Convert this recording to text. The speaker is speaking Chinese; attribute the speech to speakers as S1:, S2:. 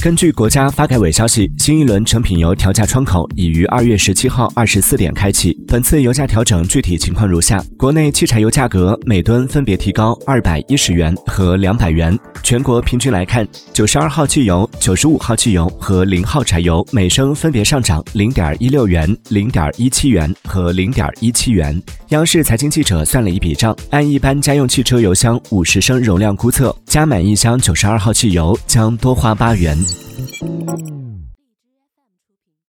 S1: 根据国家发改委消息，新一轮成品油调价窗口已于二月十七号二十四点开启。本次油价调整具体情况如下：国内汽柴油价格每吨分别提高二百一十元和两百元。全国平均来看，九十二号汽油、九十五号汽油和零号柴油每升分别上涨零点一六元、零点一七元和零点一七元。央视财经记者算了一笔账，按一般家用汽车油箱五十升容量估测，加满一箱九十二号汽油将多花八元。Thank you.